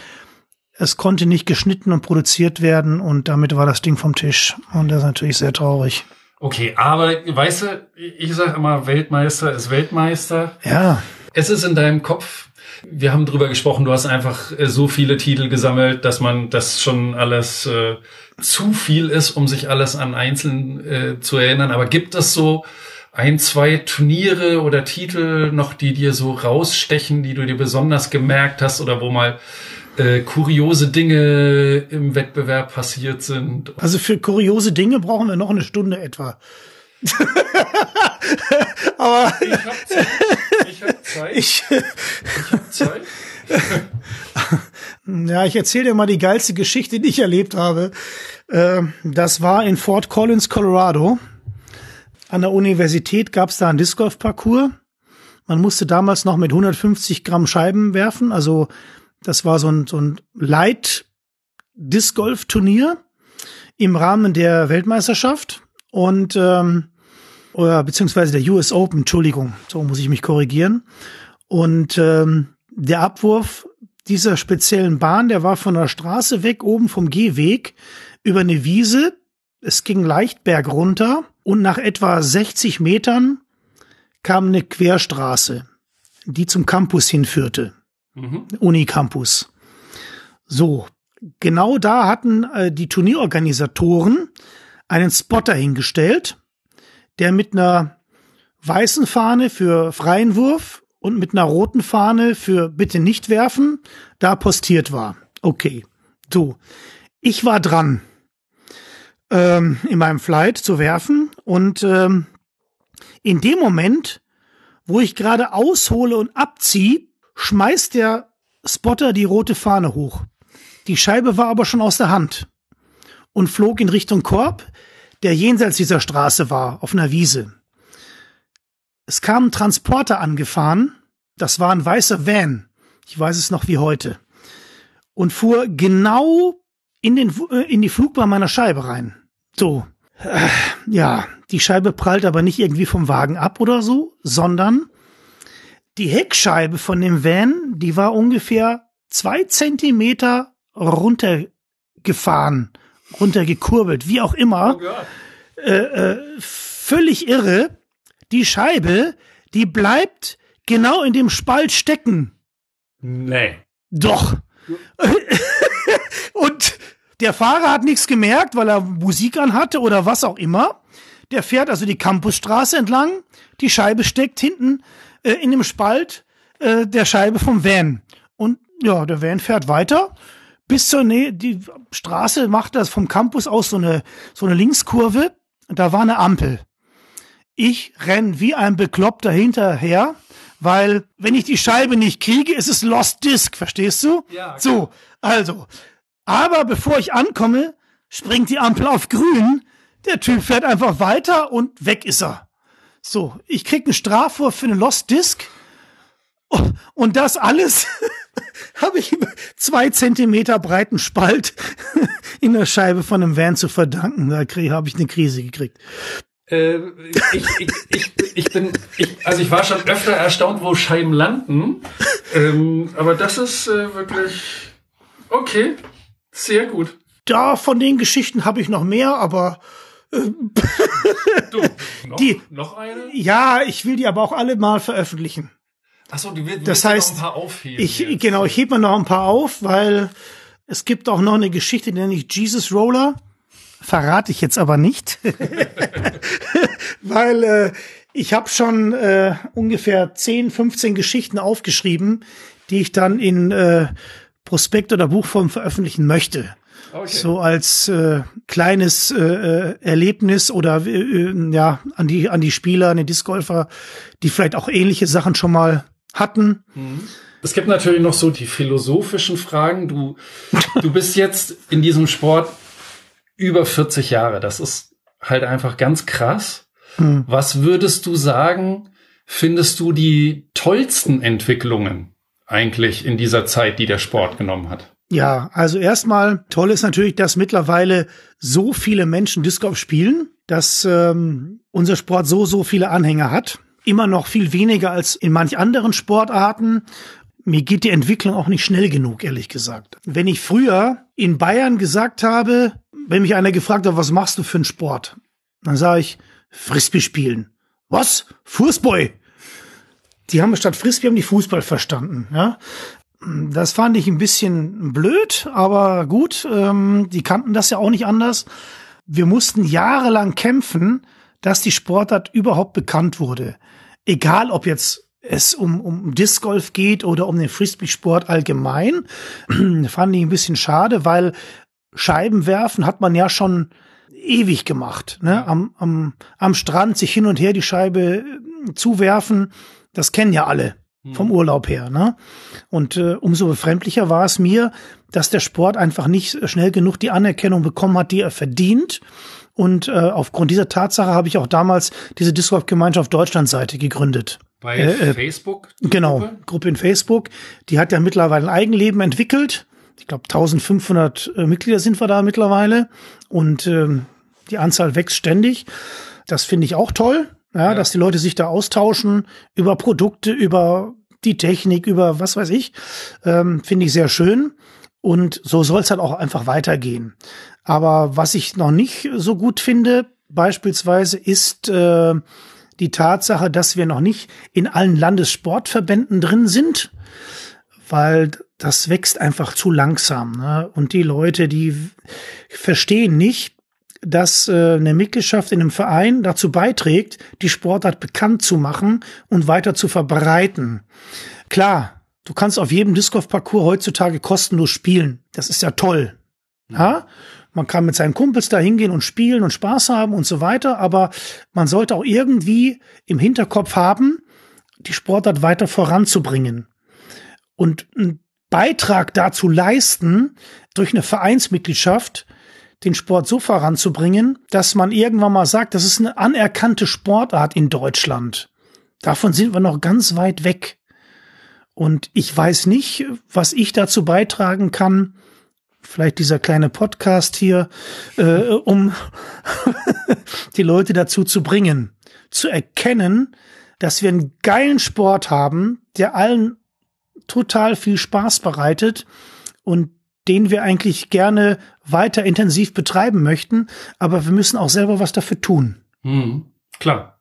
es konnte nicht geschnitten und produziert werden und damit war das Ding vom Tisch. Und das ist natürlich sehr traurig. Okay, aber weißt du, ich sage immer, Weltmeister ist Weltmeister. Ja, Es ist in deinem Kopf. Wir haben drüber gesprochen, du hast einfach äh, so viele Titel gesammelt, dass man das schon alles äh, zu viel ist, um sich alles an einzeln äh, zu erinnern. Aber gibt es so ein, zwei Turniere oder Titel noch, die dir so rausstechen, die du dir besonders gemerkt hast oder wo mal äh, kuriose Dinge im Wettbewerb passiert sind? also für kuriose Dinge brauchen wir noch eine Stunde etwa. Aber Ich hab Zeit. Ich hab Zeit. ich, Ich hab Zeit. ja, ich erzähle dir mal die geilste Geschichte, die ich erlebt habe. Äh, Das war in Fort Collins, Colorado. An der Universität gab es da einen Disc Golf Parcours. Man musste damals noch mit 150 Gramm Scheiben werfen. Also das war so ein, so ein Light Disc Golf Turnier im Rahmen der Weltmeisterschaft und ähm, oder beziehungsweise der US Open, Entschuldigung, so muss ich mich korrigieren. Und ähm, der Abwurf dieser speziellen Bahn, der war von der Straße weg, oben vom Gehweg, über eine Wiese es ging leicht bergunter und nach etwa 60 Metern kam eine Querstraße, die zum Campus hinführte. Mhm. Unicampus. So, genau da hatten äh, die Turnierorganisatoren einen Spotter hingestellt, der mit einer weißen Fahne für freien Wurf und mit einer roten Fahne für bitte nicht werfen da postiert war. Okay, so. Ich war dran, ähm, in meinem Flight zu werfen und ähm, in dem Moment, wo ich gerade aushole und abziehe, schmeißt der Spotter die rote Fahne hoch. Die Scheibe war aber schon aus der Hand und flog in Richtung Korb, der jenseits dieser Straße war, auf einer Wiese. Es kam ein Transporter angefahren, das war ein weißer Van, ich weiß es noch wie heute, und fuhr genau in, den, äh, in die Flugbahn meiner Scheibe rein. So, äh, ja, die Scheibe prallt aber nicht irgendwie vom Wagen ab oder so, sondern die Heckscheibe von dem Van, die war ungefähr zwei Zentimeter runtergefahren, runtergekurbelt, wie auch immer. Oh äh, äh, völlig irre. Die Scheibe, die bleibt genau in dem Spalt stecken. Nee. Doch. Und der Fahrer hat nichts gemerkt, weil er Musik anhatte oder was auch immer. Der fährt also die Campusstraße entlang. Die Scheibe steckt hinten äh, in dem Spalt äh, der Scheibe vom Van. Und ja, der Van fährt weiter bis zur Nähe. Die Straße macht das vom Campus aus so eine, so eine Linkskurve. Da war eine Ampel. Ich renn wie ein Bekloppter hinterher, weil wenn ich die Scheibe nicht kriege, ist es Lost Disc, verstehst du? Ja. Okay. So, also. Aber bevor ich ankomme, springt die Ampel auf grün. Der Typ fährt einfach weiter und weg ist er. So, ich krieg einen Strafwurf für eine Lost Disc. Und das alles habe ich zwei Zentimeter breiten Spalt in der Scheibe von einem Van zu verdanken. Da habe ich eine Krise gekriegt. Äh, ich, ich, ich, ich bin, ich, also ich war schon öfter erstaunt, wo Scheiben landen. Ähm, aber das ist äh, wirklich okay, sehr gut. Da von den Geschichten habe ich noch mehr, aber äh, du, noch, die, noch eine? Ja, ich will die aber auch alle mal veröffentlichen. Achso, du willst, das heißt, noch ein paar aufheben. Ich, jetzt. genau, ich hebe mir noch ein paar auf, weil es gibt auch noch eine Geschichte, die nenne ich Jesus Roller. Verrate ich jetzt aber nicht. weil äh, ich habe schon äh, ungefähr 10, 15 Geschichten aufgeschrieben, die ich dann in äh, Prospekt oder Buchform veröffentlichen möchte. Okay. So als äh, kleines äh, äh Erlebnis oder äh, äh, ja an die an die Spieler, an die Discgolfer, die vielleicht auch ähnliche Sachen schon mal hatten. Mhm. Es gibt natürlich noch so die philosophischen Fragen. Du, du bist jetzt in diesem Sport über 40 Jahre. Das ist halt einfach ganz krass. Mhm. Was würdest du sagen, findest du die tollsten Entwicklungen eigentlich in dieser Zeit, die der Sport genommen hat? Ja, also erstmal toll ist natürlich, dass mittlerweile so viele Menschen Disc Golf spielen, dass ähm, unser Sport so, so viele Anhänger hat immer noch viel weniger als in manch anderen Sportarten. Mir geht die Entwicklung auch nicht schnell genug, ehrlich gesagt. Wenn ich früher in Bayern gesagt habe, wenn mich einer gefragt hat, was machst du für einen Sport? Dann sage ich, Frisbee spielen. Was? Fußball? Die haben statt Frisbee haben die Fußball verstanden, ja. Das fand ich ein bisschen blöd, aber gut, ähm, die kannten das ja auch nicht anders. Wir mussten jahrelang kämpfen, dass die Sportart überhaupt bekannt wurde. Egal, ob jetzt es um, um Disc Golf geht oder um den Frisbee-Sport allgemein, fand ich ein bisschen schade, weil Scheibenwerfen hat man ja schon ewig gemacht. Ne? Am, am, am Strand sich hin und her die Scheibe äh, zuwerfen, das kennen ja alle vom mhm. Urlaub her. Ne? Und äh, umso befremdlicher war es mir, dass der Sport einfach nicht schnell genug die Anerkennung bekommen hat, die er verdient. Und äh, aufgrund dieser Tatsache habe ich auch damals diese Discord-Gemeinschaft Deutschland-Seite gegründet. Bei äh, äh Facebook? Genau, Gruppe? Gruppe in Facebook. Die hat ja mittlerweile ein Eigenleben entwickelt. Ich glaube, 1500 äh, Mitglieder sind wir da mittlerweile. Und ähm, die Anzahl wächst ständig. Das finde ich auch toll, ja, ja, dass die Leute sich da austauschen über Produkte, über die Technik, über was weiß ich. Ähm, finde ich sehr schön. Und so soll es halt auch einfach weitergehen. Aber was ich noch nicht so gut finde, beispielsweise, ist äh, die Tatsache, dass wir noch nicht in allen Landessportverbänden drin sind, weil das wächst einfach zu langsam. Ne? Und die Leute, die verstehen nicht, dass äh, eine Mitgliedschaft in einem Verein dazu beiträgt, die Sportart bekannt zu machen und weiter zu verbreiten. Klar, du kannst auf jedem Disc Golf Parcours heutzutage kostenlos spielen. Das ist ja toll. Ja? Man kann mit seinen Kumpels da hingehen und spielen und Spaß haben und so weiter, aber man sollte auch irgendwie im Hinterkopf haben, die Sportart weiter voranzubringen. Und einen Beitrag dazu leisten, durch eine Vereinsmitgliedschaft den Sport so voranzubringen, dass man irgendwann mal sagt, das ist eine anerkannte Sportart in Deutschland. Davon sind wir noch ganz weit weg. Und ich weiß nicht, was ich dazu beitragen kann, vielleicht dieser kleine Podcast hier, äh, um die Leute dazu zu bringen, zu erkennen, dass wir einen geilen Sport haben, der allen total viel Spaß bereitet und den wir eigentlich gerne weiter intensiv betreiben möchten, aber wir müssen auch selber was dafür tun. Mhm, klar.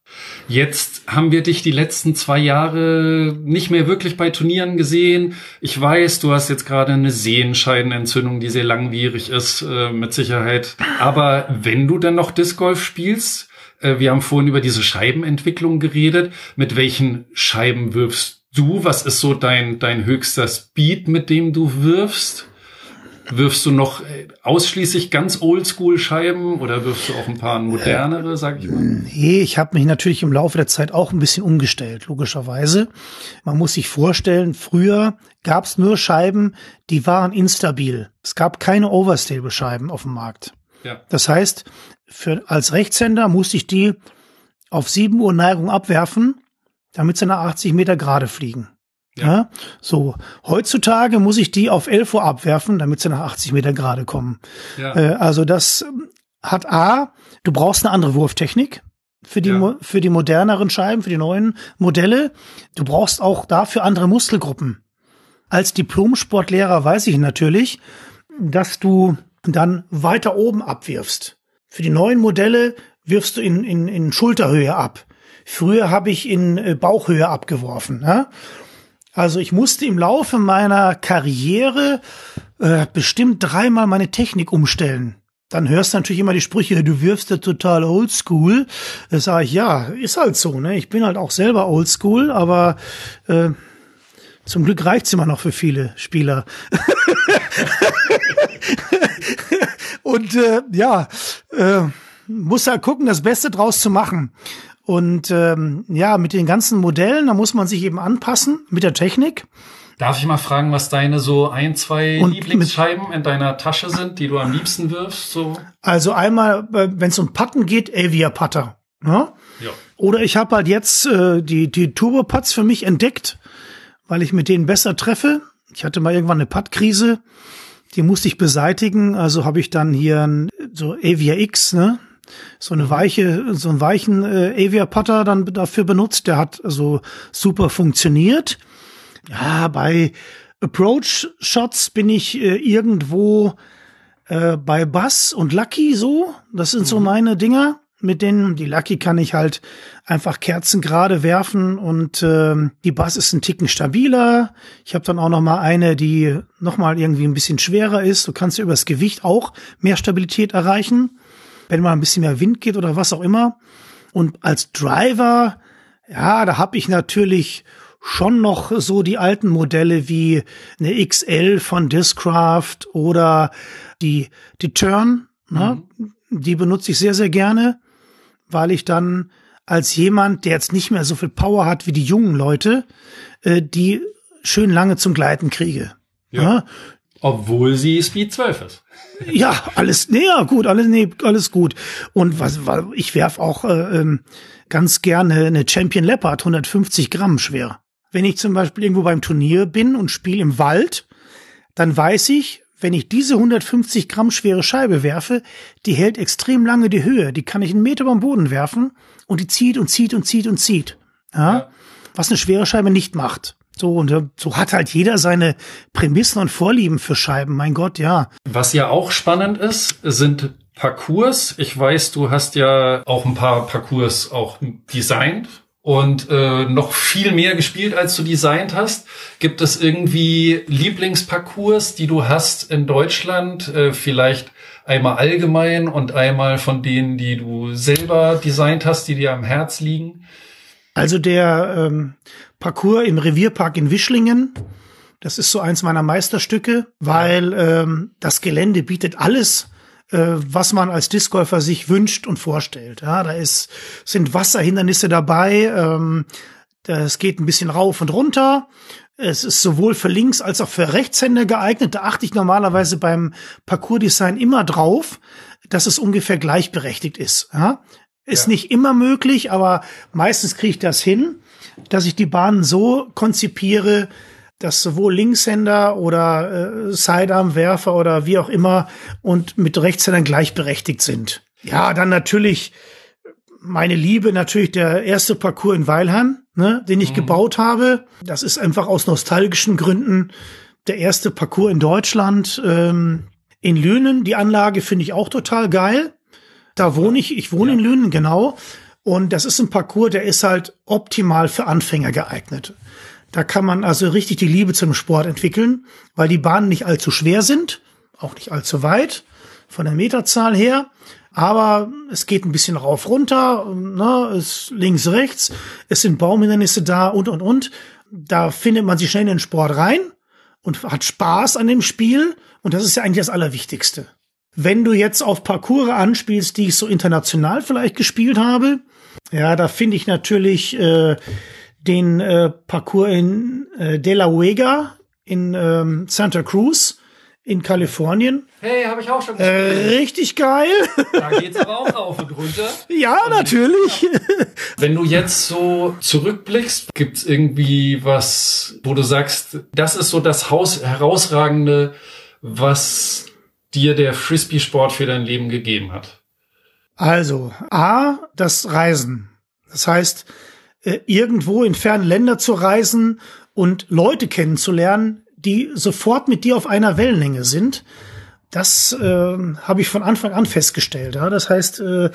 Jetzt haben wir dich die letzten zwei Jahre nicht mehr wirklich bei Turnieren gesehen. Ich weiß, du hast jetzt gerade eine Sehenscheidenentzündung, die sehr langwierig ist, äh, mit Sicherheit. Aber wenn du dann noch Disc Golf spielst, äh, wir haben vorhin über diese Scheibenentwicklung geredet. Mit welchen Scheiben wirfst du? Was ist so dein, dein höchster Speed, mit dem du wirfst? Wirfst du noch äh, ausschließlich ganz Oldschool-Scheiben oder wirfst du auch ein paar modernere, sag ich mal? Nee, ich habe mich natürlich im Laufe der Zeit auch ein bisschen umgestellt, logischerweise. Man muss sich vorstellen, früher gab es nur Scheiben, die waren instabil. Es gab keine Overstable-Scheiben auf dem Markt. Ja. Das heißt, für, als Rechtshänder musste ich die auf 7 Uhr Neigung abwerfen, damit sie nach 80 Meter gerade fliegen. Ja. ja. So, heutzutage muss ich die auf 11 Uhr abwerfen, damit sie nach 80 Meter gerade kommen. Ja. Äh, also das hat A, du brauchst eine andere Wurftechnik für die, ja. für die moderneren Scheiben, für die neuen Modelle. Du brauchst auch dafür andere Muskelgruppen. Als Diplomsportlehrer weiß ich natürlich, dass du dann weiter oben abwirfst. Für die neuen Modelle wirfst du in, in, in Schulterhöhe ab. Früher habe ich in äh, Bauchhöhe abgeworfen. Ja? Also ich musste im Laufe meiner Karriere äh, bestimmt dreimal meine Technik umstellen. Dann hörst du natürlich immer die Sprüche, du wirfst ja total oldschool. Da sage ich, ja, ist halt so, ne? Ich bin halt auch selber oldschool, aber äh, zum Glück reicht's immer noch für viele Spieler. Und äh, ja, äh, muss halt gucken, das Beste draus zu machen. Und ähm, ja, mit den ganzen Modellen, da muss man sich eben anpassen mit der Technik. Darf ich mal fragen, was deine so ein, zwei und Lieblingsscheiben in deiner Tasche sind, die du am liebsten wirfst? So? Also einmal, äh, wenn es um Patten geht, Avia Putter. Ja? ja. Oder ich habe halt jetzt äh, die, die Turbo Putts für mich entdeckt, weil ich mit denen besser treffe. Ich hatte mal irgendwann eine Puttkrise, die musste ich beseitigen. Also habe ich dann hier so Avia X, ne? So eine weiche, so einen weichen äh, Avia Putter dann dafür benutzt. Der hat also super funktioniert. Ja, bei Approach Shots bin ich äh, irgendwo äh, bei Bass und Lucky so. Das sind mhm. so meine Dinger. Mit denen, die Lucky kann ich halt einfach kerzengerade werfen und äh, die Bass ist ein Ticken stabiler. Ich habe dann auch noch mal eine, die noch mal irgendwie ein bisschen schwerer ist. Du kannst ja übers Gewicht auch mehr Stabilität erreichen wenn mal ein bisschen mehr Wind geht oder was auch immer. Und als Driver, ja, da habe ich natürlich schon noch so die alten Modelle wie eine XL von Discraft oder die, die Turn, ne? Mhm. die benutze ich sehr, sehr gerne, weil ich dann als jemand, der jetzt nicht mehr so viel Power hat wie die jungen Leute, äh, die schön lange zum Gleiten kriege. Ja. ja. Obwohl sie Speed 12 ist. Ja, alles, nee, ja, gut, alles, nee, alles gut. Und was, was ich werf auch äh, ähm, ganz gerne eine Champion Leopard, 150 Gramm schwer. Wenn ich zum Beispiel irgendwo beim Turnier bin und spiele im Wald, dann weiß ich, wenn ich diese 150 Gramm schwere Scheibe werfe, die hält extrem lange die Höhe. Die kann ich einen Meter beim Boden werfen und die zieht und zieht und zieht und zieht. Ja? ja. Was eine schwere Scheibe nicht macht. So, und äh, so hat halt jeder seine Prämissen und Vorlieben für Scheiben. Mein Gott, ja. Was ja auch spannend ist, sind Parcours. Ich weiß, du hast ja auch ein paar Parcours auch designt und äh, noch viel mehr gespielt, als du designt hast. Gibt es irgendwie Lieblingsparcours, die du hast in Deutschland? Äh, vielleicht einmal allgemein und einmal von denen, die du selber designt hast, die dir am Herz liegen? Also der ähm, Parcours im Revierpark in Wischlingen, das ist so eins meiner Meisterstücke, weil ähm, das Gelände bietet alles, äh, was man als Discgolfer sich wünscht und vorstellt. Ja, da ist, sind Wasserhindernisse dabei, ähm, das geht ein bisschen rauf und runter. Es ist sowohl für Links- als auch für Rechtshänder geeignet. Da achte ich normalerweise beim Parcours-Design immer drauf, dass es ungefähr gleichberechtigt ist. Ja? Ist ja. nicht immer möglich, aber meistens kriege ich das hin, dass ich die Bahnen so konzipiere, dass sowohl Linkshänder oder äh, Sidearm-Werfer oder wie auch immer und mit Rechtshändern gleichberechtigt sind. Ja, dann natürlich meine Liebe, natürlich der erste Parcours in Weilheim, ne, den ich mhm. gebaut habe. Das ist einfach aus nostalgischen Gründen der erste Parcours in Deutschland. Ähm, in Lünen, die Anlage finde ich auch total geil. Da wohne ich, ich wohne ja. in Lünen, genau. Und das ist ein Parcours, der ist halt optimal für Anfänger geeignet. Da kann man also richtig die Liebe zum Sport entwickeln, weil die Bahnen nicht allzu schwer sind, auch nicht allzu weit von der Meterzahl her. Aber es geht ein bisschen rauf runter, ne, es links, rechts, es sind Baumhindernisse da und und und. Da findet man sich schnell in den Sport rein und hat Spaß an dem Spiel. Und das ist ja eigentlich das Allerwichtigste. Wenn du jetzt auf Parcours anspielst, die ich so international vielleicht gespielt habe, ja, da finde ich natürlich äh, den äh, Parcours in äh, De La Vega in ähm, Santa Cruz in Kalifornien. Hey, habe ich auch schon gespielt. Äh, richtig geil. Da geht's aber auch rauf und runter. Ja, und natürlich. Wenn du jetzt so zurückblickst, gibt's irgendwie was, wo du sagst, das ist so das Haus herausragende, was dir der Frisbee-Sport für dein Leben gegeben hat? Also, A, das Reisen. Das heißt, äh, irgendwo in fernen Länder zu reisen und Leute kennenzulernen, die sofort mit dir auf einer Wellenlänge sind. Das äh, habe ich von Anfang an festgestellt. Ja? Das heißt, äh,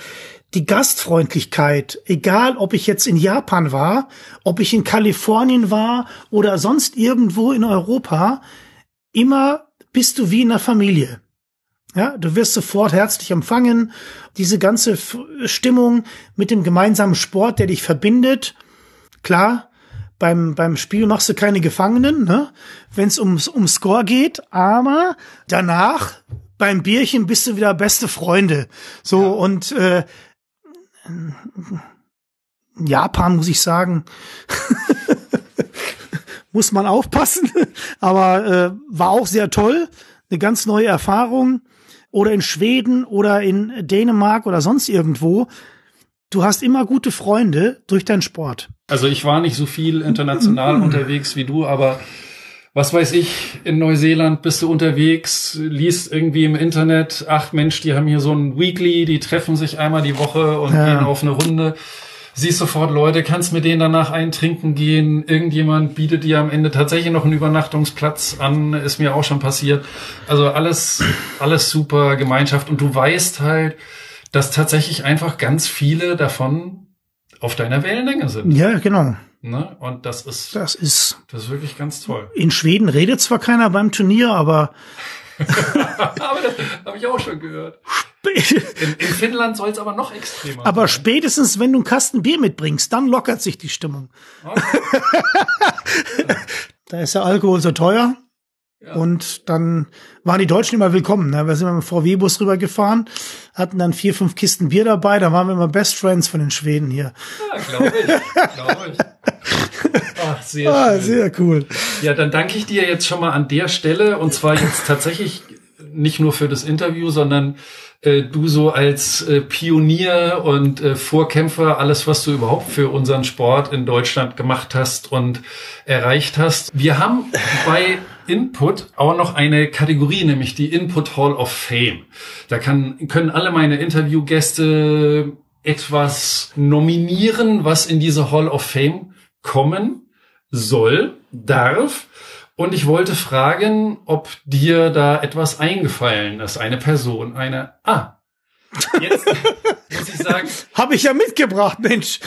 die Gastfreundlichkeit, egal ob ich jetzt in Japan war, ob ich in Kalifornien war oder sonst irgendwo in Europa, immer bist du wie in einer Familie. Ja, du wirst sofort herzlich empfangen. Diese ganze Stimmung mit dem gemeinsamen Sport, der dich verbindet. Klar, beim, beim Spiel machst du keine Gefangenen, ne? wenn es ums, um Score geht, aber danach beim Bierchen bist du wieder beste Freunde. So ja. und äh, Japan muss ich sagen, muss man aufpassen, aber äh, war auch sehr toll, eine ganz neue Erfahrung oder in Schweden oder in Dänemark oder sonst irgendwo. Du hast immer gute Freunde durch deinen Sport. Also ich war nicht so viel international unterwegs wie du, aber was weiß ich, in Neuseeland bist du unterwegs, liest irgendwie im Internet, ach Mensch, die haben hier so ein Weekly, die treffen sich einmal die Woche und ja. gehen auf eine Runde siehst sofort Leute, kannst mit denen danach eintrinken gehen. Irgendjemand bietet dir am Ende tatsächlich noch einen Übernachtungsplatz an, ist mir auch schon passiert. Also alles, alles super Gemeinschaft und du weißt halt, dass tatsächlich einfach ganz viele davon auf deiner Wellenlänge sind. Ja, genau. Ne? Und das ist, das ist, das ist wirklich ganz toll. In Schweden redet zwar keiner beim Turnier, aber aber das habe ich auch schon gehört. In, in Finnland soll es aber noch extremer Aber sein. spätestens, wenn du einen Kasten Bier mitbringst, dann lockert sich die Stimmung. Okay. da ist der Alkohol so teuer. Ja. Und dann waren die Deutschen immer willkommen. Ne? Wir sind mit dem VW-Bus rübergefahren, hatten dann vier, fünf Kisten Bier dabei. Da waren wir immer Best Friends von den Schweden hier. Ja, glaube ich. glaube ich. Ach, sehr, ah, sehr cool. Ja, dann danke ich dir jetzt schon mal an der Stelle. Und zwar jetzt tatsächlich nicht nur für das Interview, sondern äh, du so als äh, Pionier und äh, Vorkämpfer, alles, was du überhaupt für unseren Sport in Deutschland gemacht hast und erreicht hast. Wir haben bei Input auch noch eine Kategorie, nämlich die Input Hall of Fame. Da kann, können alle meine Interviewgäste etwas nominieren, was in diese Hall of Fame kommen soll, darf. Und ich wollte fragen, ob dir da etwas eingefallen ist. Eine Person, eine. Ah. Jetzt muss ich sagen. Habe ich ja mitgebracht, Mensch.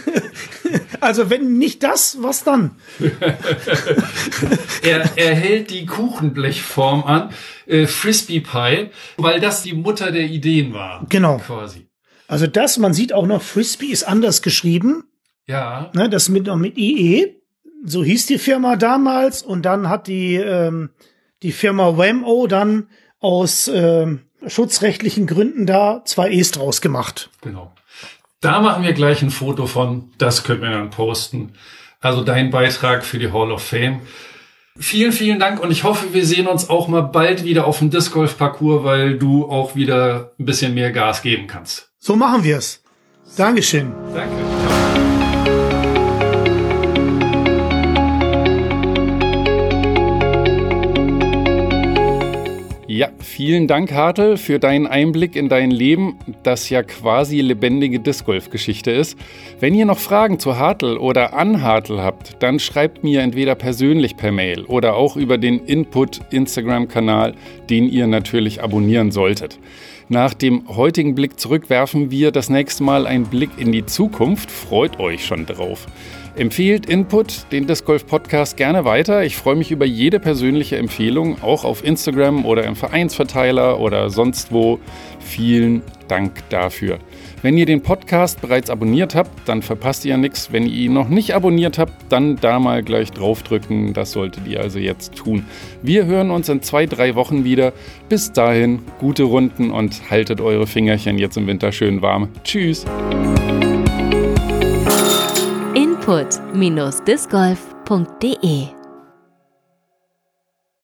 also wenn nicht das, was dann? er, er hält die Kuchenblechform an, äh, Frisbee Pie, weil das die Mutter der Ideen war. Genau. Quasi. Also das, man sieht auch noch, Frisbee ist anders geschrieben. Ja. Ne, das mit noch mit IE. So hieß die Firma damals und dann hat die ähm, die Firma Whammo dann aus ähm, schutzrechtlichen Gründen da zwei E's draus gemacht. Genau. Da machen wir gleich ein Foto von. Das können wir dann posten. Also dein Beitrag für die Hall of Fame. Vielen, vielen Dank und ich hoffe, wir sehen uns auch mal bald wieder auf dem Disc Golf Parcours, weil du auch wieder ein bisschen mehr Gas geben kannst. So machen wir es. Dankeschön. Danke. Ja, vielen Dank, Hartel, für deinen Einblick in dein Leben, das ja quasi lebendige Disc Golf Geschichte ist. Wenn ihr noch Fragen zu Hartel oder an Hartel habt, dann schreibt mir entweder persönlich per Mail oder auch über den Input Instagram-Kanal, den ihr natürlich abonnieren solltet. Nach dem heutigen Blick zurück werfen wir das nächste Mal einen Blick in die Zukunft. Freut euch schon drauf. Empfehlt Input, den Disc Golf Podcast, gerne weiter. Ich freue mich über jede persönliche Empfehlung, auch auf Instagram oder im Vereinsverteiler oder sonst wo. Vielen Dank dafür. Wenn ihr den Podcast bereits abonniert habt, dann verpasst ihr ja nichts. Wenn ihr ihn noch nicht abonniert habt, dann da mal gleich draufdrücken. Das solltet ihr also jetzt tun. Wir hören uns in zwei, drei Wochen wieder. Bis dahin, gute Runden und haltet eure Fingerchen jetzt im Winter schön warm. Tschüss input-discgolf.de